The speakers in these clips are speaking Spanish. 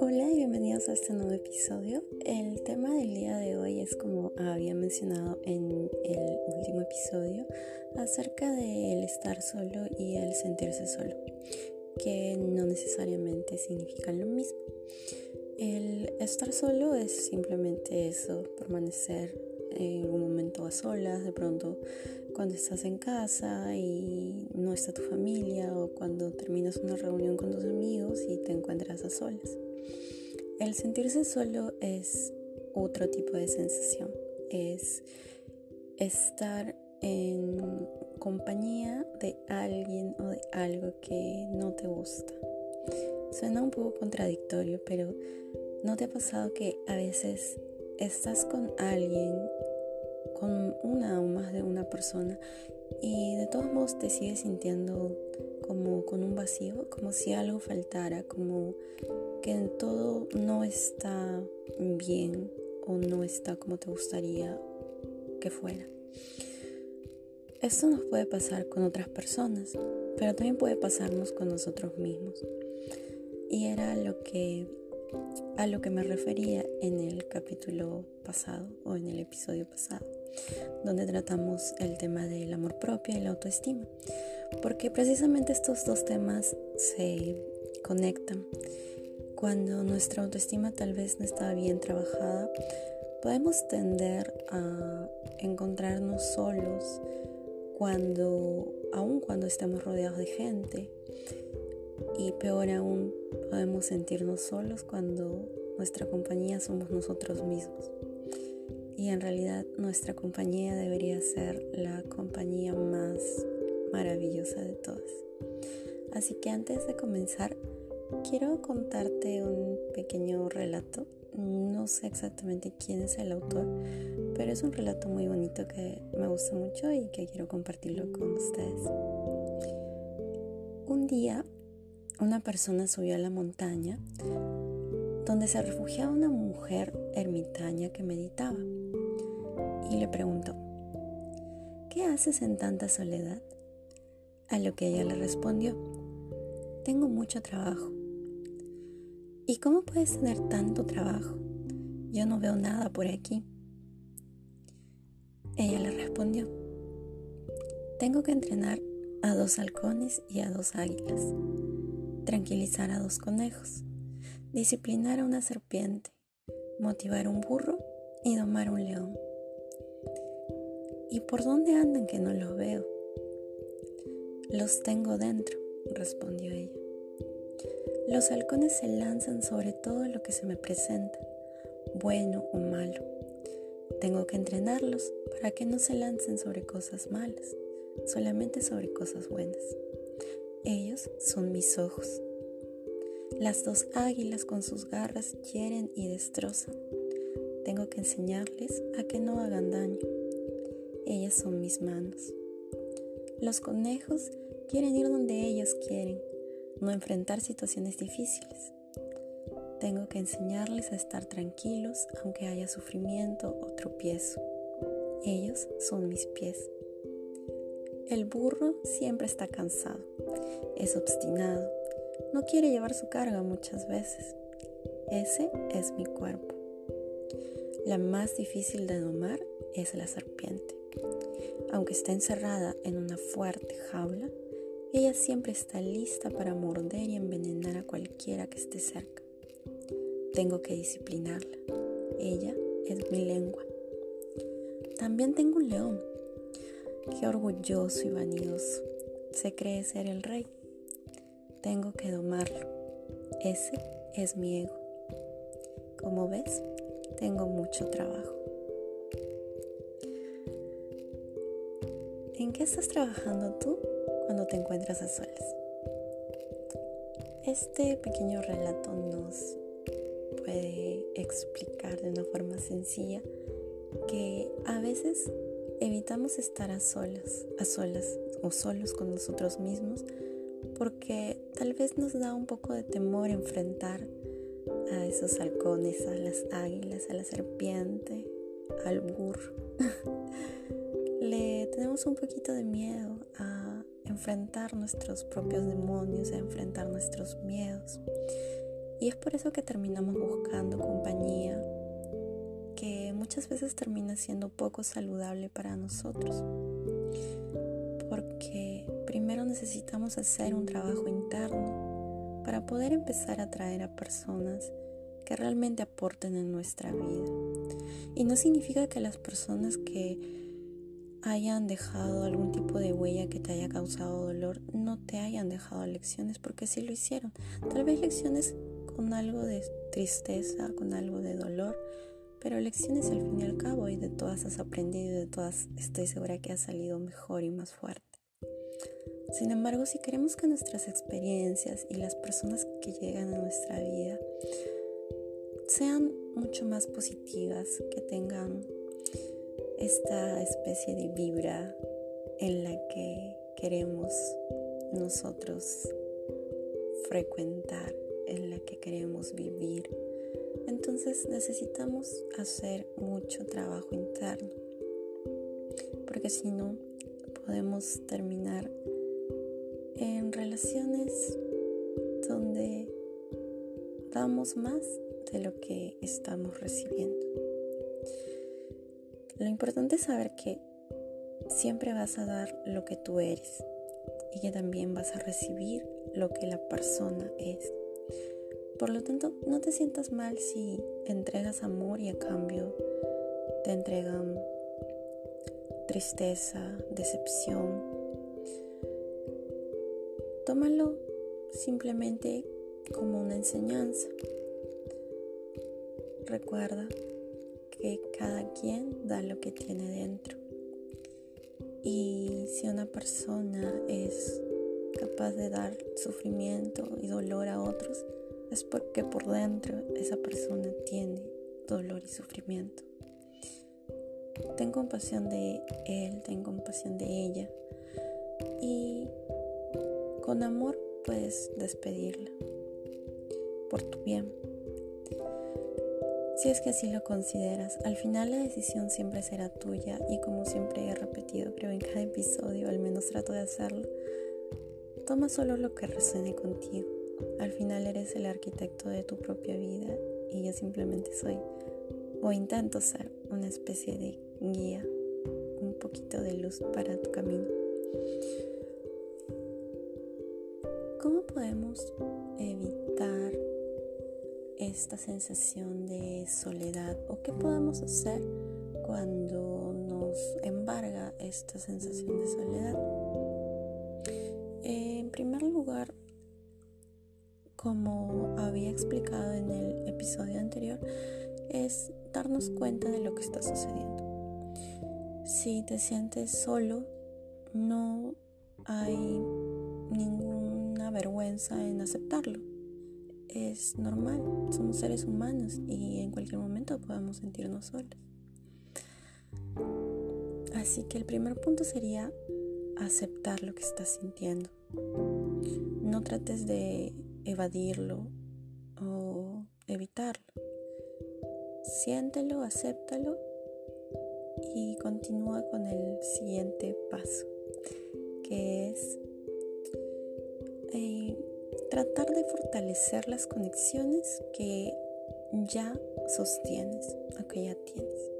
Hola y bienvenidos a este nuevo episodio. El tema del día de hoy es como había mencionado en el último episodio acerca del estar solo y el sentirse solo, que no necesariamente significan lo mismo. El estar solo es simplemente eso, permanecer en un momento a solas, de pronto cuando estás en casa y no está tu familia o cuando terminas una reunión con tus amigos y te encuentras a solas. El sentirse solo es otro tipo de sensación, es estar en compañía de alguien o de algo que no te gusta. Suena un poco contradictorio, pero ¿no te ha pasado que a veces estás con alguien, con una o más de una persona, y de todos modos te sigues sintiendo como con un vacío, como si algo faltara, como que todo no está bien o no está como te gustaría que fuera. Esto nos puede pasar con otras personas, pero también puede pasarnos con nosotros mismos. Y era lo que a lo que me refería en el capítulo pasado o en el episodio pasado, donde tratamos el tema del amor propio y la autoestima, porque precisamente estos dos temas se conectan. Cuando nuestra autoestima tal vez no está bien trabajada, podemos tender a encontrarnos solos cuando, aun cuando estamos rodeados de gente, y peor aún, podemos sentirnos solos cuando nuestra compañía somos nosotros mismos. Y en realidad nuestra compañía debería ser la compañía más maravillosa de todas. Así que antes de comenzar, quiero contarte un pequeño relato. No sé exactamente quién es el autor, pero es un relato muy bonito que me gusta mucho y que quiero compartirlo con ustedes. Un día una persona subió a la montaña donde se refugiaba una mujer ermitaña que meditaba y le preguntó, ¿qué haces en tanta soledad? A lo que ella le respondió, tengo mucho trabajo. ¿Y cómo puedes tener tanto trabajo? Yo no veo nada por aquí. Ella le respondió, tengo que entrenar a dos halcones y a dos águilas tranquilizar a dos conejos, disciplinar a una serpiente, motivar un burro y domar un león. ¿Y por dónde andan que no los veo? Los tengo dentro, respondió ella. Los halcones se lanzan sobre todo lo que se me presenta, bueno o malo. Tengo que entrenarlos para que no se lancen sobre cosas malas, solamente sobre cosas buenas. Ellos son mis ojos. Las dos águilas con sus garras hieren y destrozan. Tengo que enseñarles a que no hagan daño. Ellas son mis manos. Los conejos quieren ir donde ellos quieren, no enfrentar situaciones difíciles. Tengo que enseñarles a estar tranquilos aunque haya sufrimiento o tropiezo. Ellos son mis pies. El burro siempre está cansado, es obstinado, no quiere llevar su carga muchas veces. Ese es mi cuerpo. La más difícil de domar es la serpiente. Aunque está encerrada en una fuerte jaula, ella siempre está lista para morder y envenenar a cualquiera que esté cerca. Tengo que disciplinarla. Ella es mi lengua. También tengo un león Qué orgulloso y vanidoso. Se cree ser el rey. Tengo que domarlo. Ese es mi ego. Como ves, tengo mucho trabajo. ¿En qué estás trabajando tú cuando te encuentras a solas? Este pequeño relato nos puede explicar de una forma sencilla que a veces evitamos estar a solas, a solas o solos con nosotros mismos porque tal vez nos da un poco de temor enfrentar a esos halcones, a las águilas, a la serpiente, al burro. Le tenemos un poquito de miedo a enfrentar nuestros propios demonios, a enfrentar nuestros miedos. Y es por eso que terminamos buscando compañía, que muchas veces termina siendo poco saludable para nosotros. Primero necesitamos hacer un trabajo interno para poder empezar a atraer a personas que realmente aporten en nuestra vida. Y no significa que las personas que hayan dejado algún tipo de huella que te haya causado dolor no te hayan dejado lecciones, porque sí lo hicieron. Tal vez lecciones con algo de tristeza, con algo de dolor, pero lecciones al fin y al cabo y de todas has aprendido y de todas estoy segura que has salido mejor y más fuerte. Sin embargo, si queremos que nuestras experiencias y las personas que llegan a nuestra vida sean mucho más positivas, que tengan esta especie de vibra en la que queremos nosotros frecuentar, en la que queremos vivir. Entonces necesitamos hacer mucho trabajo interno, porque si no podemos terminar en relaciones donde damos más de lo que estamos recibiendo. Lo importante es saber que siempre vas a dar lo que tú eres y que también vas a recibir lo que la persona es. Por lo tanto, no te sientas mal si entregas amor y a cambio te entregan tristeza, decepción. Tómalo simplemente como una enseñanza. Recuerda que cada quien da lo que tiene dentro. Y si una persona es capaz de dar sufrimiento y dolor a otros, es porque por dentro esa persona tiene dolor y sufrimiento. Ten compasión de él, ten compasión de ella y con amor puedes despedirla por tu bien. Si es que así lo consideras, al final la decisión siempre será tuya y como siempre he repetido, creo en cada episodio, al menos trato de hacerlo, toma solo lo que resuene contigo. Al final eres el arquitecto de tu propia vida y yo simplemente soy o intento ser una especie de guía, un poquito de luz para tu camino. ¿Cómo podemos evitar esta sensación de soledad o qué podemos hacer cuando nos embarga esta sensación de soledad. En primer lugar, como había explicado en el episodio anterior, es darnos cuenta de lo que está sucediendo. Si te sientes solo, no hay ninguna vergüenza en aceptarlo es normal, somos seres humanos y en cualquier momento podemos sentirnos solos. Así que el primer punto sería aceptar lo que estás sintiendo. No trates de evadirlo o evitarlo. Siéntelo, acéptalo y continúa con el siguiente paso, tratar de fortalecer las conexiones que ya sostienes o que ya tienes.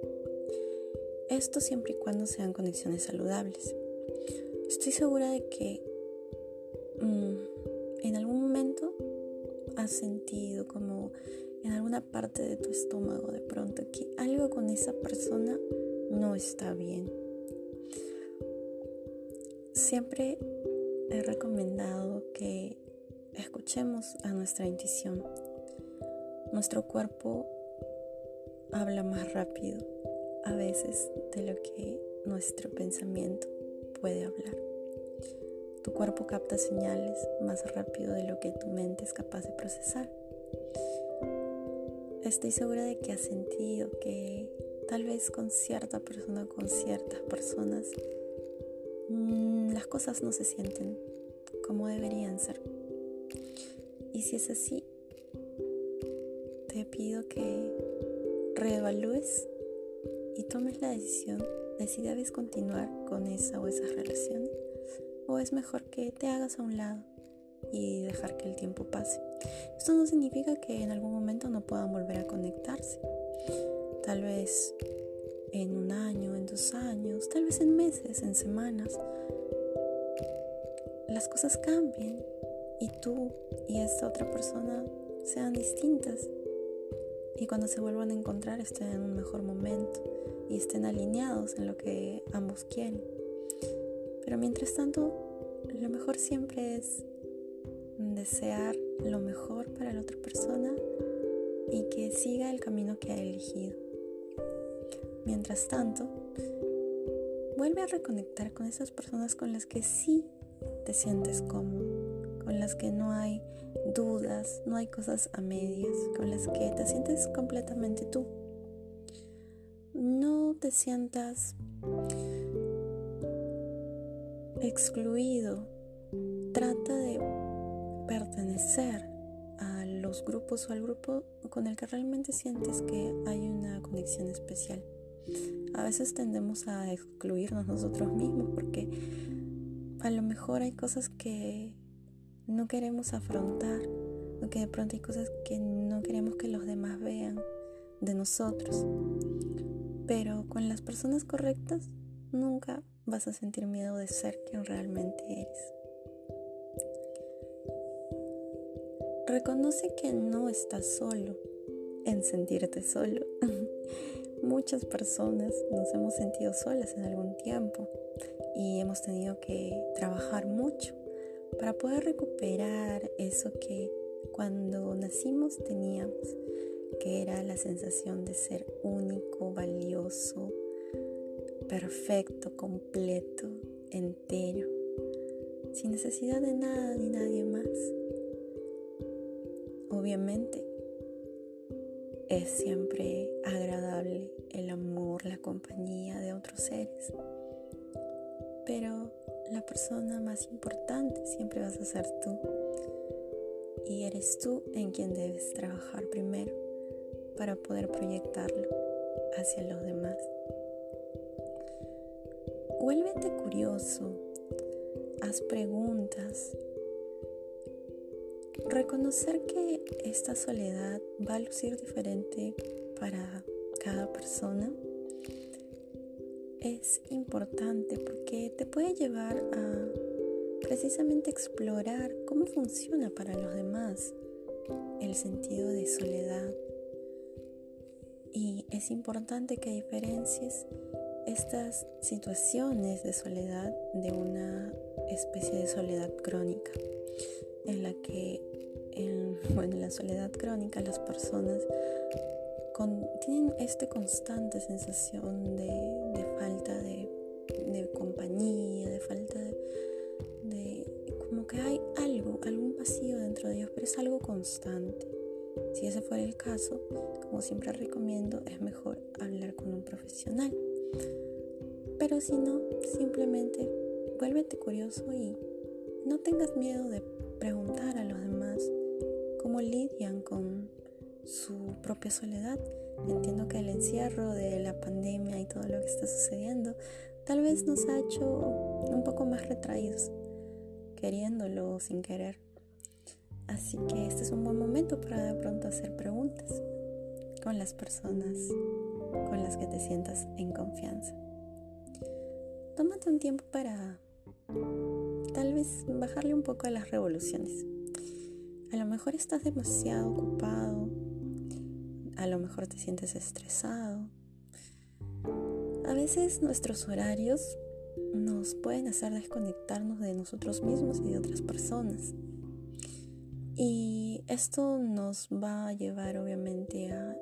Esto siempre y cuando sean conexiones saludables. Estoy segura de que mm, en algún momento has sentido como en alguna parte de tu estómago de pronto que algo con esa persona no está bien. Siempre he recomendado que escuchemos a nuestra intuición. Nuestro cuerpo habla más rápido a veces de lo que nuestro pensamiento puede hablar. Tu cuerpo capta señales más rápido de lo que tu mente es capaz de procesar. Estoy segura de que has sentido que tal vez con cierta persona, con ciertas personas, mm, las cosas no se sienten como deberían ser. Y si es así, te pido que reevalúes y tomes la decisión de si debes continuar con esa o esas relaciones o es mejor que te hagas a un lado y dejar que el tiempo pase. Esto no significa que en algún momento no puedan volver a conectarse. Tal vez en un año, en dos años, tal vez en meses, en semanas, las cosas cambien y tú y esta otra persona sean distintas. Y cuando se vuelvan a encontrar estén en un mejor momento y estén alineados en lo que ambos quieren. Pero mientras tanto, lo mejor siempre es desear lo mejor para la otra persona y que siga el camino que ha elegido. Mientras tanto, vuelve a reconectar con esas personas con las que sí te sientes cómodo, con las que no hay dudas, no hay cosas a medias, con las que te sientes completamente tú. No te sientas excluido. Trata de pertenecer a los grupos o al grupo con el que realmente sientes que hay una conexión especial. A veces tendemos a excluirnos nosotros mismos porque a lo mejor hay cosas que no queremos afrontar o que de pronto hay cosas que no queremos que los demás vean de nosotros. Pero con las personas correctas nunca vas a sentir miedo de ser quien realmente eres. Reconoce que no estás solo en sentirte solo. Muchas personas nos hemos sentido solas en algún tiempo y hemos tenido que trabajar mucho para poder recuperar eso que cuando nacimos teníamos, que era la sensación de ser único, valioso, perfecto, completo, entero, sin necesidad de nada ni nadie más. Obviamente es siempre agradable el amor, la compañía de otros seres, pero la persona más importante siempre vas a ser tú y eres tú en quien debes trabajar primero para poder proyectarlo hacia los demás. Vuélvete curioso, haz preguntas. Reconocer que esta soledad va a lucir diferente para cada persona es importante porque te puede llevar a precisamente explorar cómo funciona para los demás el sentido de soledad. Y es importante que diferencies estas situaciones de soledad de una especie de soledad crónica, en la que en, bueno, la soledad crónica las personas tienen esta constante sensación de, falta de, compañía, de falta de, de, como que hay algo, algún vacío dentro de ellos, pero es algo constante. Si ese fuera el caso, como siempre recomiendo, es mejor hablar con un profesional. Pero si no, simplemente vuélvete curioso y no tengas miedo de preguntar a los demás cómo lidian con su propia soledad. Entiendo que el encierro de la pandemia y todo lo que está sucediendo tal vez nos ha hecho un poco más retraídos, queriéndolo sin querer. Así que este es un buen momento para de pronto hacer preguntas con las personas con las que te sientas en confianza tómate un tiempo para tal vez bajarle un poco a las revoluciones. A lo mejor estás demasiado ocupado, a lo mejor te sientes estresado. A veces nuestros horarios nos pueden hacer desconectarnos de nosotros mismos y de otras personas. Y esto nos va a llevar obviamente a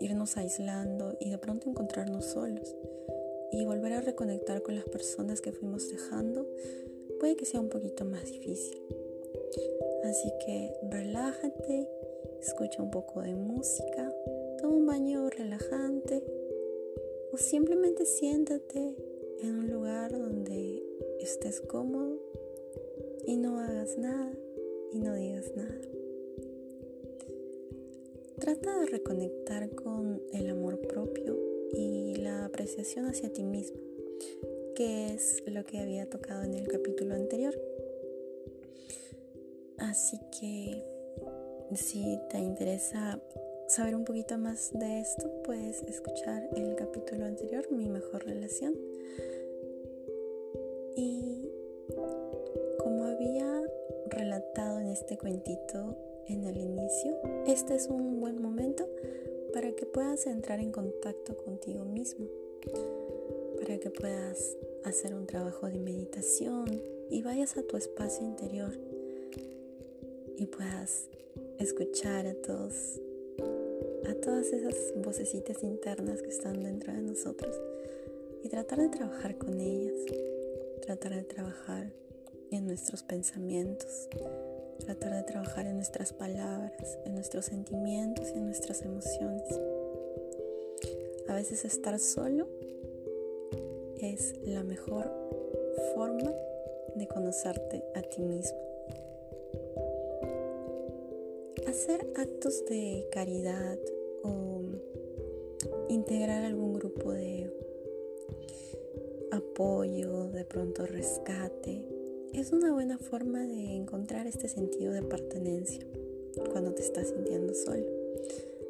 irnos aislando y de pronto encontrarnos solos y volver a reconectar con las personas que fuimos dejando puede que sea un poquito más difícil. Así que relájate, escucha un poco de música, un baño relajante o simplemente siéntate en un lugar donde estés cómodo y no hagas nada y no digas nada. Trata de reconectar con el amor propio y la apreciación hacia ti mismo. que es lo que había tocado en el capítulo anterior. Así que si te interesa saber un poquito más de esto, puedes escuchar el capítulo anterior, Mi mejor relación. Y como había relatado en este cuentito en el inicio, este es un buen momento para que puedas entrar en contacto contigo mismo, para que puedas hacer un trabajo de meditación y vayas a tu espacio interior y puedas escuchar a todos a todas esas vocecitas internas que están dentro de nosotros y tratar de trabajar con ellas, tratar de trabajar en nuestros pensamientos, tratar de trabajar en nuestras palabras, en nuestros sentimientos y en nuestras emociones. A veces estar solo es la mejor forma de conocerte a ti mismo. Hacer actos de caridad integrar algún grupo de apoyo, de pronto rescate, es una buena forma de encontrar este sentido de pertenencia cuando te estás sintiendo solo.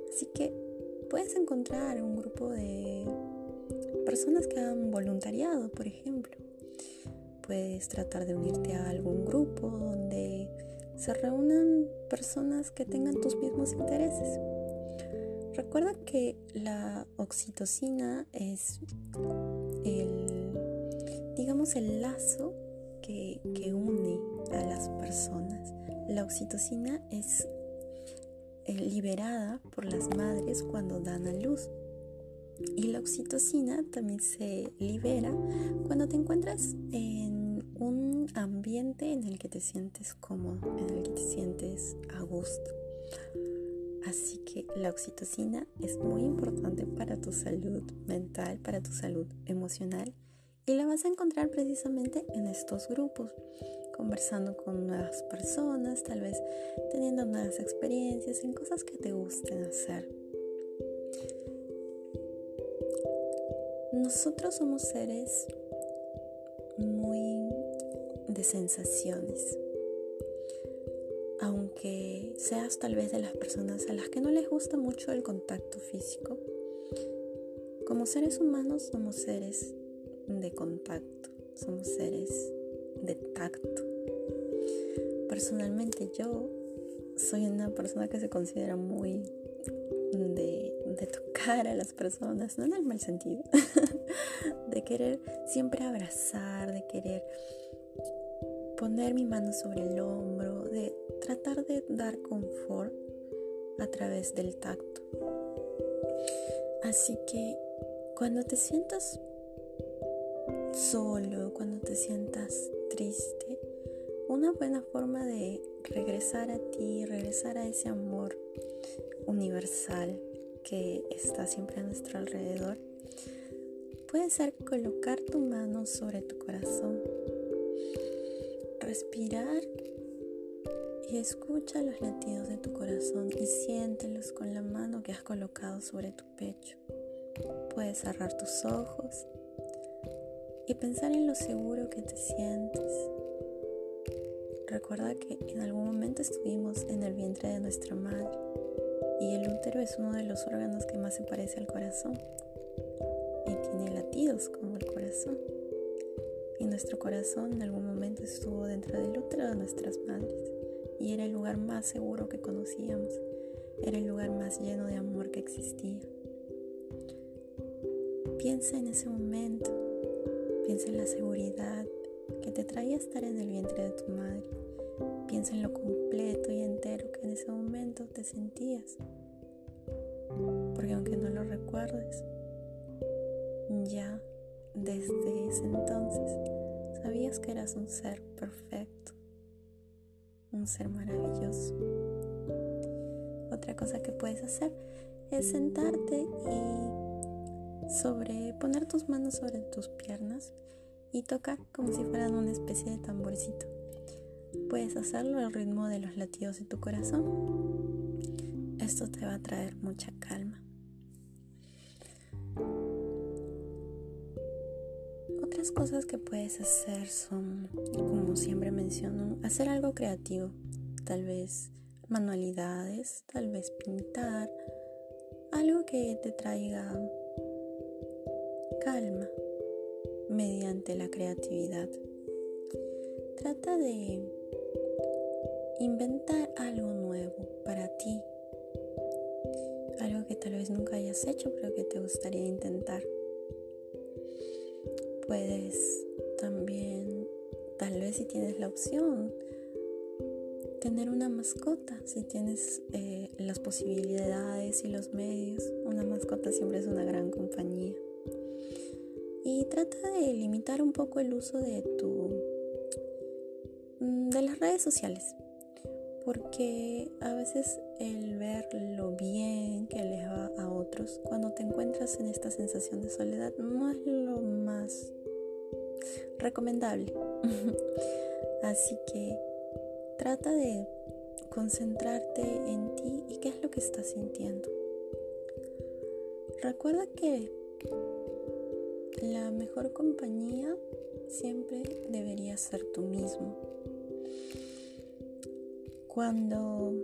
Así que puedes encontrar un grupo de personas que han voluntariado, por ejemplo. Puedes tratar de unirte a algún grupo donde se reúnan personas que tengan tus mismos intereses. Recuerda que la oxitocina es el, digamos, el lazo que, que une a las personas. La oxitocina es eh, liberada por las madres cuando dan a luz. Y la oxitocina también se libera cuando te encuentras en un ambiente en el que te sientes cómodo, en el que te sientes a gusto. Así que la oxitocina es muy importante para tu salud mental, para tu salud emocional y la vas a encontrar precisamente en estos grupos, conversando con nuevas personas, tal vez teniendo nuevas experiencias en cosas que te gusten hacer. Nosotros somos seres muy de sensaciones. Aunque seas tal vez de las personas a las que no les gusta mucho el contacto físico, como seres humanos somos seres de contacto, somos seres de tacto. Personalmente yo soy una persona que se considera muy de, tocar a las personas, no en el mal sentido, de querer siempre abrazar, de querer poner mi mano sobre el hombro, tratar de dar confort a través del tacto. Así que cuando te sientas solo, cuando te sientas triste, una buena forma de regresar a ti, regresar a ese amor universal que está siempre a nuestro alrededor, puede ser colocar tu mano sobre tu corazón, respirar y escucha los latidos de tu corazón y siéntelos con la mano que has colocado sobre tu pecho. Puedes cerrar tus ojos y pensar en lo seguro que te sientes. Recuerda que en algún momento estuvimos en el vientre de nuestra madre y el útero es uno de los órganos que más se parece al corazón y tiene latidos como el corazón. Y nuestro corazón en algún momento estuvo dentro del útero de nuestras madres y era el lugar más seguro que conocíamos, era el lugar más lleno de amor que existía. Piensa en ese momento Piensa en la seguridad que te traía estar en el vientre de tu madre. Piensa en lo completo y entero que en ese momento te sentías. Porque aunque no lo recuerdes, ya desde ese entonces sabías que eras un ser perfecto, un ser maravilloso. Otra cosa que puedes hacer es sentarte y sobre poner tus manos sobre tus piernas y tocar como si fueran una especie de tamborcito. Puedes hacerlo al ritmo de los latidos de tu corazón. Esto te va a traer mucha calma. Otras cosas que puedes hacer son, como siempre menciono, hacer algo creativo, tal vez manualidades, tal vez pintar, algo que te traiga calma mediante la creatividad. Trata de inventar algo nuevo para ti, algo que tal vez nunca hayas hecho pero que te gustaría intentar. Puedes también, tal vez si tienes la opción, tener una mascota, si tienes eh, las posibilidades y los medios, una mascota siempre es una gran compañía. Y trata de limitar un poco el uso de tu mm, de las redes sociales. Porque a veces el ver lo bien que les va a otros, cuando te encuentras en esta sensación de soledad, no es lo más recomendable. Así que Trata de concentrarte en ti y qué es lo que estás sintiendo. Recuerda que la mejor compañía siempre debería ser tú mismo. Cuando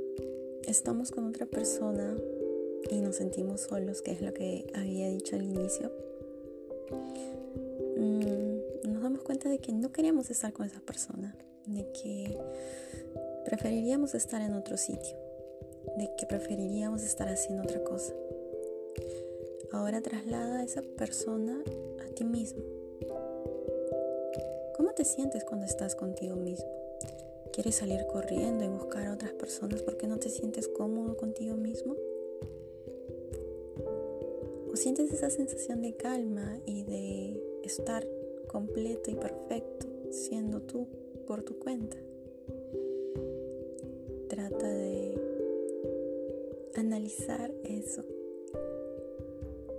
estamos con otra persona y nos sentimos solos, que es lo que había dicho al inicio, mm, nos damos cuenta de que no queremos estar con esa persona, de que preferiríamos estar en otro sitio, de que preferiríamos estar haciendo otra cosa. Ahora traslada a esa persona a ti mismo. ¿Cómo te sientes cuando estás contigo mismo? ¿Quieres salir corriendo y buscar a otras personas porque no te sientes cómodo contigo mismo? ¿O sientes esa sensación de calma y de estar completo y perfecto siendo tú por tu cuenta? Trata de analizar eso.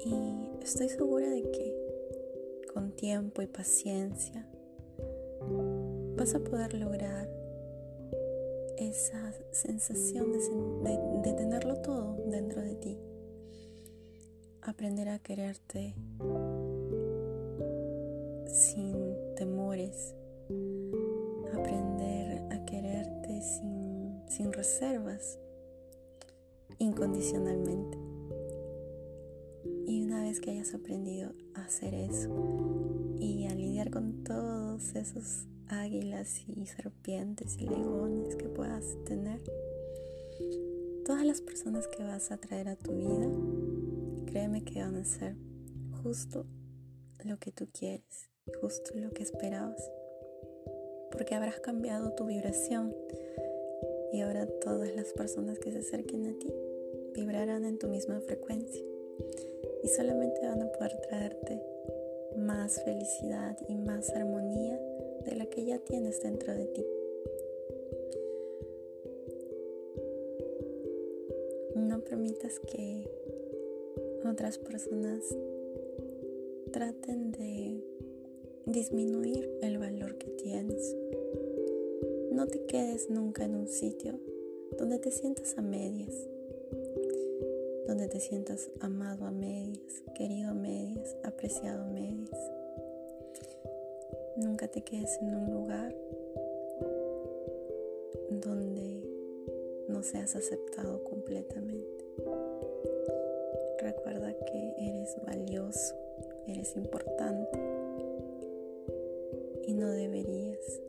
Y estoy segura de que con tiempo y paciencia vas a poder lograr esa sensación de, tenerlo todo dentro de ti. Aprender a quererte sin temores. Aprender a quererte sin sin reservas, incondicionalmente. Y una vez que hayas aprendido a hacer eso y a lidiar con todos esos águilas y serpientes y leones que puedas tener, todas las personas que vas a traer a tu vida, créeme que van a ser justo lo que tú quieres, justo lo que esperabas, porque habrás cambiado tu vibración y ahora todas las personas que se acerquen a ti vibrarán en tu misma frecuencia y solamente van a poder traerte más felicidad y más armonía de la que ya tienes dentro de ti. No permitas que otras personas traten de disminuir el valor que tienes no te quedes nunca en un sitio donde te sientas a medias, donde te sientas amado a medias, querido a medias, apreciado a medias. Nunca te quedes en un lugar donde no seas aceptado completamente. Recuerda que eres valioso, eres importante y no deberías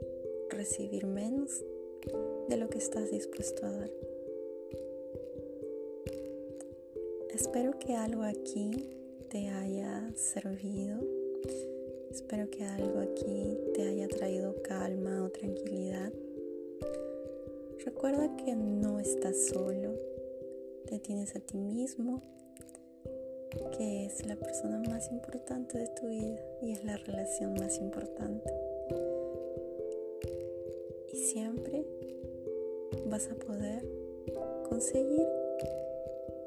recibir menos de lo que estás dispuesto a dar. Espero que algo aquí te haya servido. Espero que algo aquí te haya traído calma o tranquilidad. Recuerda que no estás solo, te tienes a ti mismo, que es la persona más importante de tu vida y es la relación más importante siempre vas a poder conseguir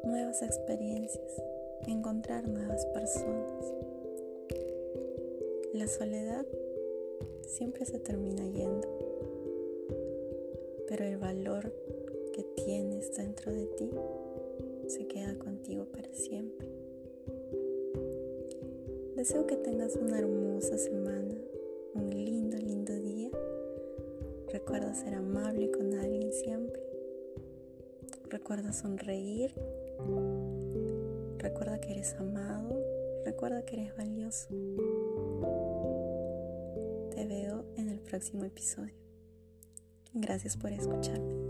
nuevas experiencias, encontrar nuevas personas. La soledad siempre se termina yendo, pero el valor que tienes dentro de ti se queda contigo para siempre. Deseo que tengas una hermosa semana, un lindo, lindo día. Recuerda ser amable con alguien siempre. Recuerda sonreír. Recuerda que eres amado. Recuerda que eres valioso. Próximo episodio. Gracias por escucharme.